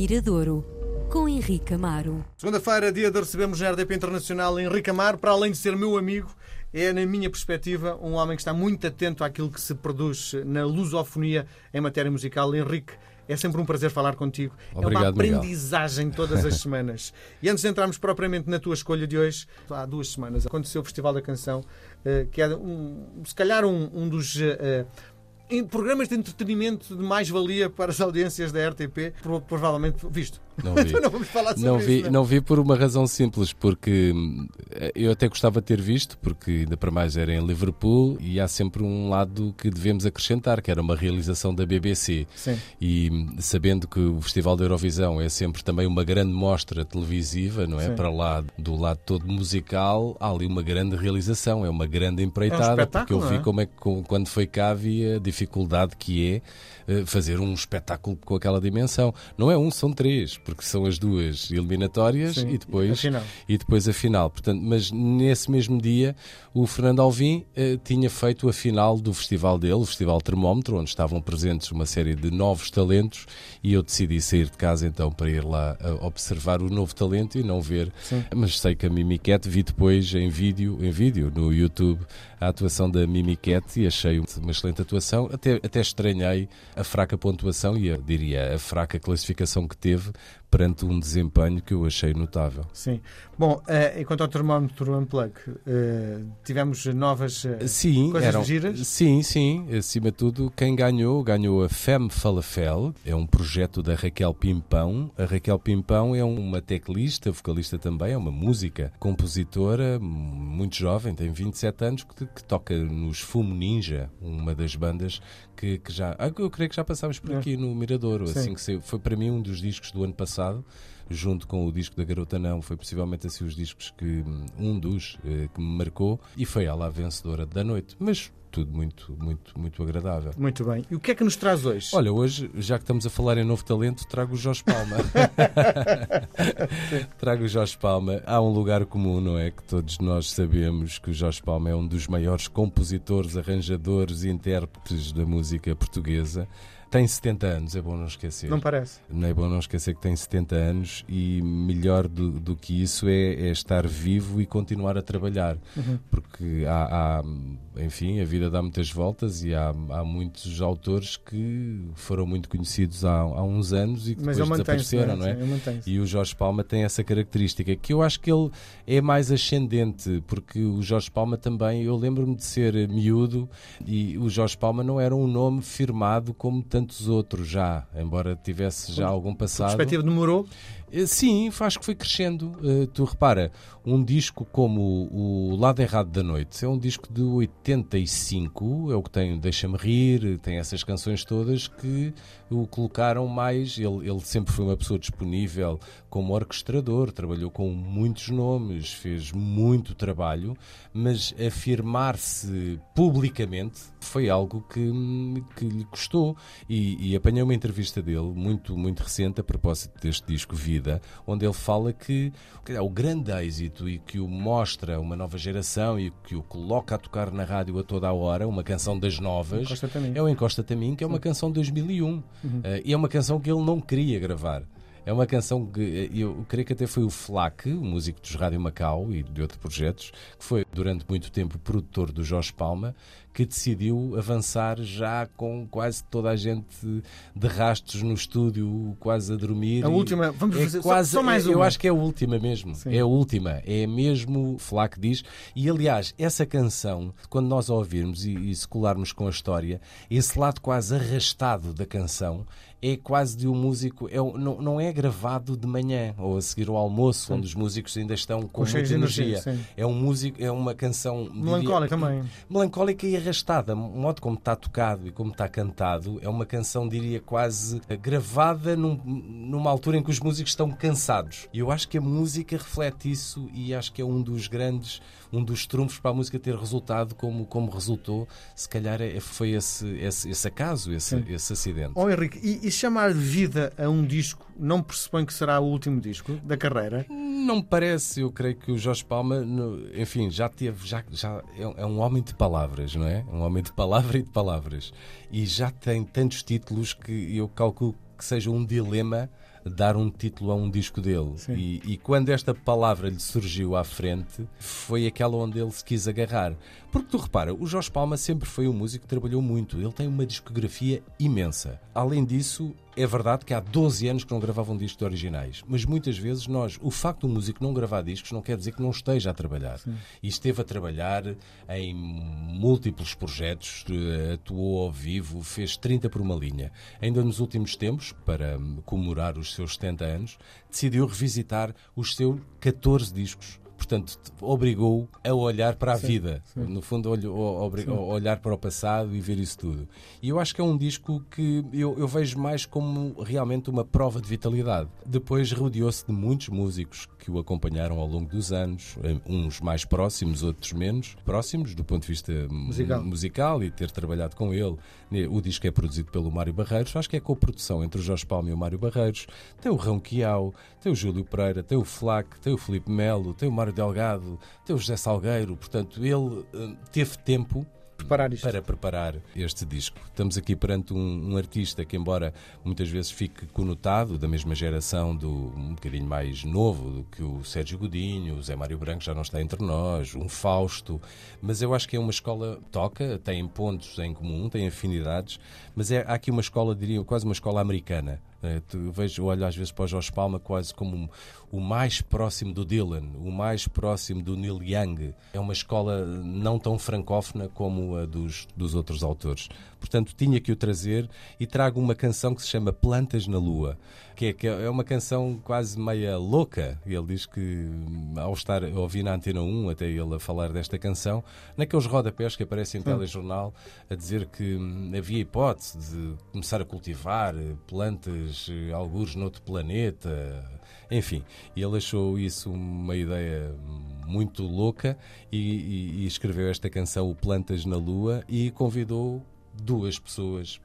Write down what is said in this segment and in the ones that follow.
Miradouro, com Henrique Amaro. Segunda-feira, dia de recebemos na RDP Internacional Henrique Amaro, para além de ser meu amigo, é, na minha perspectiva, um homem que está muito atento àquilo que se produz na lusofonia em matéria musical. Henrique, é sempre um prazer falar contigo. Obrigado, é uma aprendizagem Miguel. todas as semanas. e antes de entrarmos propriamente na tua escolha de hoje, há duas semanas aconteceu o Festival da Canção, eh, que é um, se calhar um, um dos eh, em programas de entretenimento de mais-valia para as audiências da RTP, provavelmente visto. Não vi. não vamos falar sobre não vi, isso, não. não vi por uma razão simples, porque eh, eu até gostava de ter visto, porque ainda para mais era em Liverpool e há sempre um lado que devemos acrescentar, que era uma realização da BBC. Sim. E sabendo que o Festival da Eurovisão é sempre também uma grande mostra televisiva, não é? Sim. Para lá do lado todo musical, há ali uma grande realização, é uma grande empreitada, É um porque eu vi é? como é que quando foi cá havia a dificuldade que é eh, fazer um espetáculo com aquela dimensão. Não é um, são três, porque são as duas eliminatórias Sim, e depois a final. e depois a final. Portanto, mas nesse mesmo dia o Fernando Alvim eh, tinha feito a final do festival dele, o Festival Termómetro, onde estavam presentes uma série de novos talentos e eu decidi sair de casa então para ir lá eh, observar o novo talento e não ver. Sim. Mas sei que a Mimiquete vi depois em vídeo, em vídeo no YouTube a atuação da Mimiquete e achei uma excelente atuação. Até, até estranhei a fraca pontuação e, a, diria, a fraca classificação que teve perante um desempenho que eu achei notável. Sim. Bom, uh, enquanto ao termómetro Unplug, uh, tivemos novas uh, sim, coisas eram, giras? Sim, sim. Acima de tudo, quem ganhou, ganhou a Femme Falafel. É um projeto da Raquel Pimpão. A Raquel Pimpão é uma teclista, vocalista também, é uma música, compositora, muito jovem, tem 27 anos, que, que toca nos Fumo Ninja, uma das bandas que, que já... Ah, eu creio que já passámos por aqui no Miradouro. Sim. Assim que saiu. Foi para mim um dos discos do ano passado junto com o disco da Garota Não, foi possivelmente assim os discos que um dos eh, que me marcou e foi ela a vencedora da noite. Mas tudo muito, muito, muito agradável. Muito bem. E o que é que nos traz hoje? Olha, hoje, já que estamos a falar em novo talento, trago o Jorge Palma. trago o Jorge Palma. Há um lugar comum, não é? Que todos nós sabemos que o Jorge Palma é um dos maiores compositores, arranjadores e intérpretes da música portuguesa. Tem 70 anos, é bom não esquecer. Não parece. Não é bom não esquecer que tem 70 anos e melhor do, do que isso é, é, estar vivo e continuar a trabalhar. Uhum. Porque há, há, enfim, a vida dá muitas voltas e há, há muitos autores que foram muito conhecidos há, há uns anos e que Mas depois desapareceram, não é? Sim, e o Jorge Palma tem essa característica que eu acho que ele é mais ascendente, porque o Jorge Palma também, eu lembro-me de ser miúdo e o Jorge Palma não era um nome firmado como tantos outros já, embora tivesse já algum passado. A perspectiva demorou? Sim, acho que foi crescendo. Uh, tu repara, um disco como o Lado Errado da Noite é um disco de 85, é o que tem Deixa-me Rir, tem essas canções todas que o colocaram mais. Ele, ele sempre foi uma pessoa disponível como orquestrador, trabalhou com muitos nomes, fez muito trabalho, mas afirmar-se publicamente foi algo que, que lhe custou. E, e apanhei uma entrevista dele, muito, muito recente, a propósito deste disco Vida, onde ele fala que o grande êxito e que o mostra uma nova geração e que o coloca a tocar na rádio a toda a hora, uma canção das novas, é o Encosta-te a mim, que é uma canção de 2001. Uhum. Uh, e é uma canção que ele não queria gravar. É uma canção que eu creio que até foi o Flac, o músico dos Rádio Macau e de outros projetos, que foi durante muito tempo produtor do Jorge Palma, que decidiu avançar já com quase toda a gente de rastos no estúdio, quase a dormir. A última, vamos é fazer quase, só, só mais é, uma. Eu acho que é a última mesmo. Sim. É a última. É mesmo o Flac diz. E aliás, essa canção, quando nós a ouvirmos e, e se colarmos com a história, esse lado quase arrastado da canção é quase de um músico, é, não, não é gravado de manhã ou a seguir ao almoço, sim. onde os músicos ainda estão com, com muita energia. energia é um músico, é uma canção melancólica diria, também. Melancólica e arrastada. O modo como está tocado e como está cantado é uma canção, diria, quase gravada num, numa altura em que os músicos estão cansados. E eu acho que a música reflete isso e acho que é um dos grandes, um dos trunfos para a música ter resultado como, como resultou. Se calhar foi esse, esse, esse acaso, esse, esse acidente. Oh, Henrique, e, e chamar vida a um disco não pressupõe que será o último disco da carreira? Não me parece. Eu creio que o Jorge Palma, enfim, já teve, já, já é um homem de palavras, não é? Um homem de palavra e de palavras. E já tem tantos títulos que eu calculo que seja um dilema dar um título a um disco dele. E, e, quando esta palavra lhe surgiu à frente, foi aquela onde ele se quis agarrar. Porque tu repara, o Jorge Palma sempre foi um músico que trabalhou muito. Ele tem uma discografia imensa. Além disso, é verdade que há 12 anos que não gravavam discos de originais, mas muitas vezes nós, o facto do músico não gravar discos não quer dizer que não esteja a trabalhar. Sim. E esteve a trabalhar em múltiplos projetos, eh, atuou ao vivo, fez 30 por uma linha. Ainda nos últimos tempos, para comemorar os seus 70 anos, decidiu revisitar os seus 14 discos portanto, obrigou a olhar para a sim, vida. Sim. No fundo, a olhar para o passado e ver isso tudo. E eu acho que é um disco que eu, eu vejo mais como realmente uma prova de vitalidade. Depois rodeou-se de muitos músicos que o acompanharam ao longo dos anos, eh, uns mais próximos, outros menos próximos, do ponto de vista musical, musical e ter trabalhado com ele. O disco é produzido pelo Mário Barreiros, acho que é co-produção entre o Jorge Palma e o Mário Barreiros. Tem o Rão Quiau, tem o Júlio Pereira, tem o Flac, tem o Felipe Melo, tem o Mário Delgado, tem o José Salgueiro. Portanto, ele uh, teve tempo preparar isto. para preparar este disco. Estamos aqui perante um, um, artista que, embora muitas vezes fique conotado da mesma geração, do um bocadinho mais novo do que o Sérgio Godinho, o Zé Mário Branco já não está entre nós, um Fausto, mas eu acho que é uma escola toca, tem pontos em comum, tem afinidades, mas é, há aqui uma escola, diria, quase uma escola americana. É, tu vejo, olho às vezes para o Jorge Palma quase como o mais próximo do Dylan, o mais próximo do Neil Young. É uma escola não tão francófona como a dos, dos outros autores. Portanto, tinha que o trazer e trago uma canção que se chama Plantas na Lua, que é, que é uma canção quase meia louca. Ele diz que, ao estar a ouvir na Antena 1, até ele a falar desta canção, naqueles rodapés que aparecem em telejornal, a dizer que hum, havia hipótese de começar a cultivar plantas, eh, alguns noutro planeta, enfim, ele achou isso uma ideia muito louca e, e, e escreveu esta canção, O Plantas na Lua, e convidou duas pessoas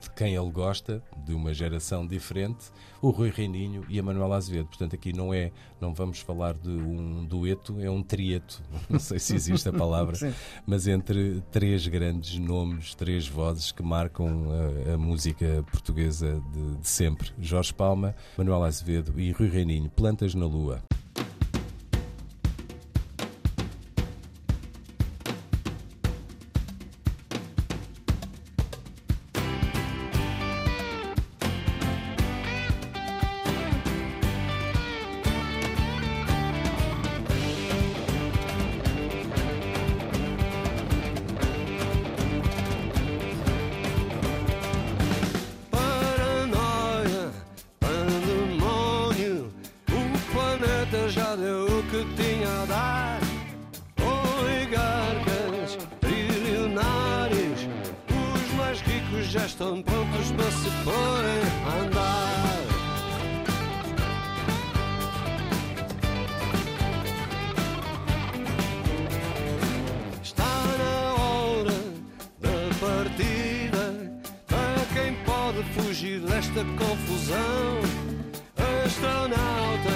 de quem ele gosta, de uma geração diferente, o Rui Reininho e a Manuela Azevedo. Portanto, aqui não é, não vamos falar de um dueto, é um trieto, não sei se existe a palavra, mas entre três grandes nomes, três vozes que marcam a, a música portuguesa de, de sempre: Jorge Palma, Manuela Azevedo e Rui Reininho. Plantas na Lua. Estão prontos para se porem a andar. Está na hora da partida para quem pode fugir desta confusão. Astronautas,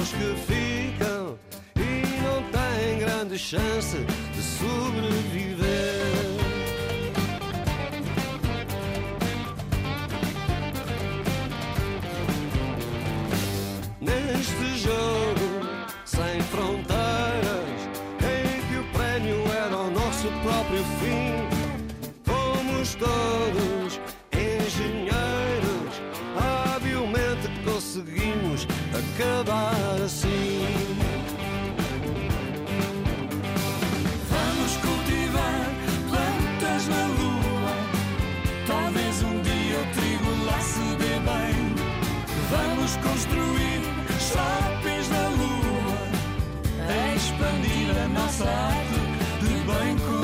para os que ficam e não têm grande chance de sobreviver. Neste jogo sem fronteiras, em que o prémio era o nosso próprio fim acabar assim. Vamos cultivar plantas na lua. Talvez um dia o trigo lá se dê bem. Vamos construir shoppings na lua. Expandir a nossa arte de bem com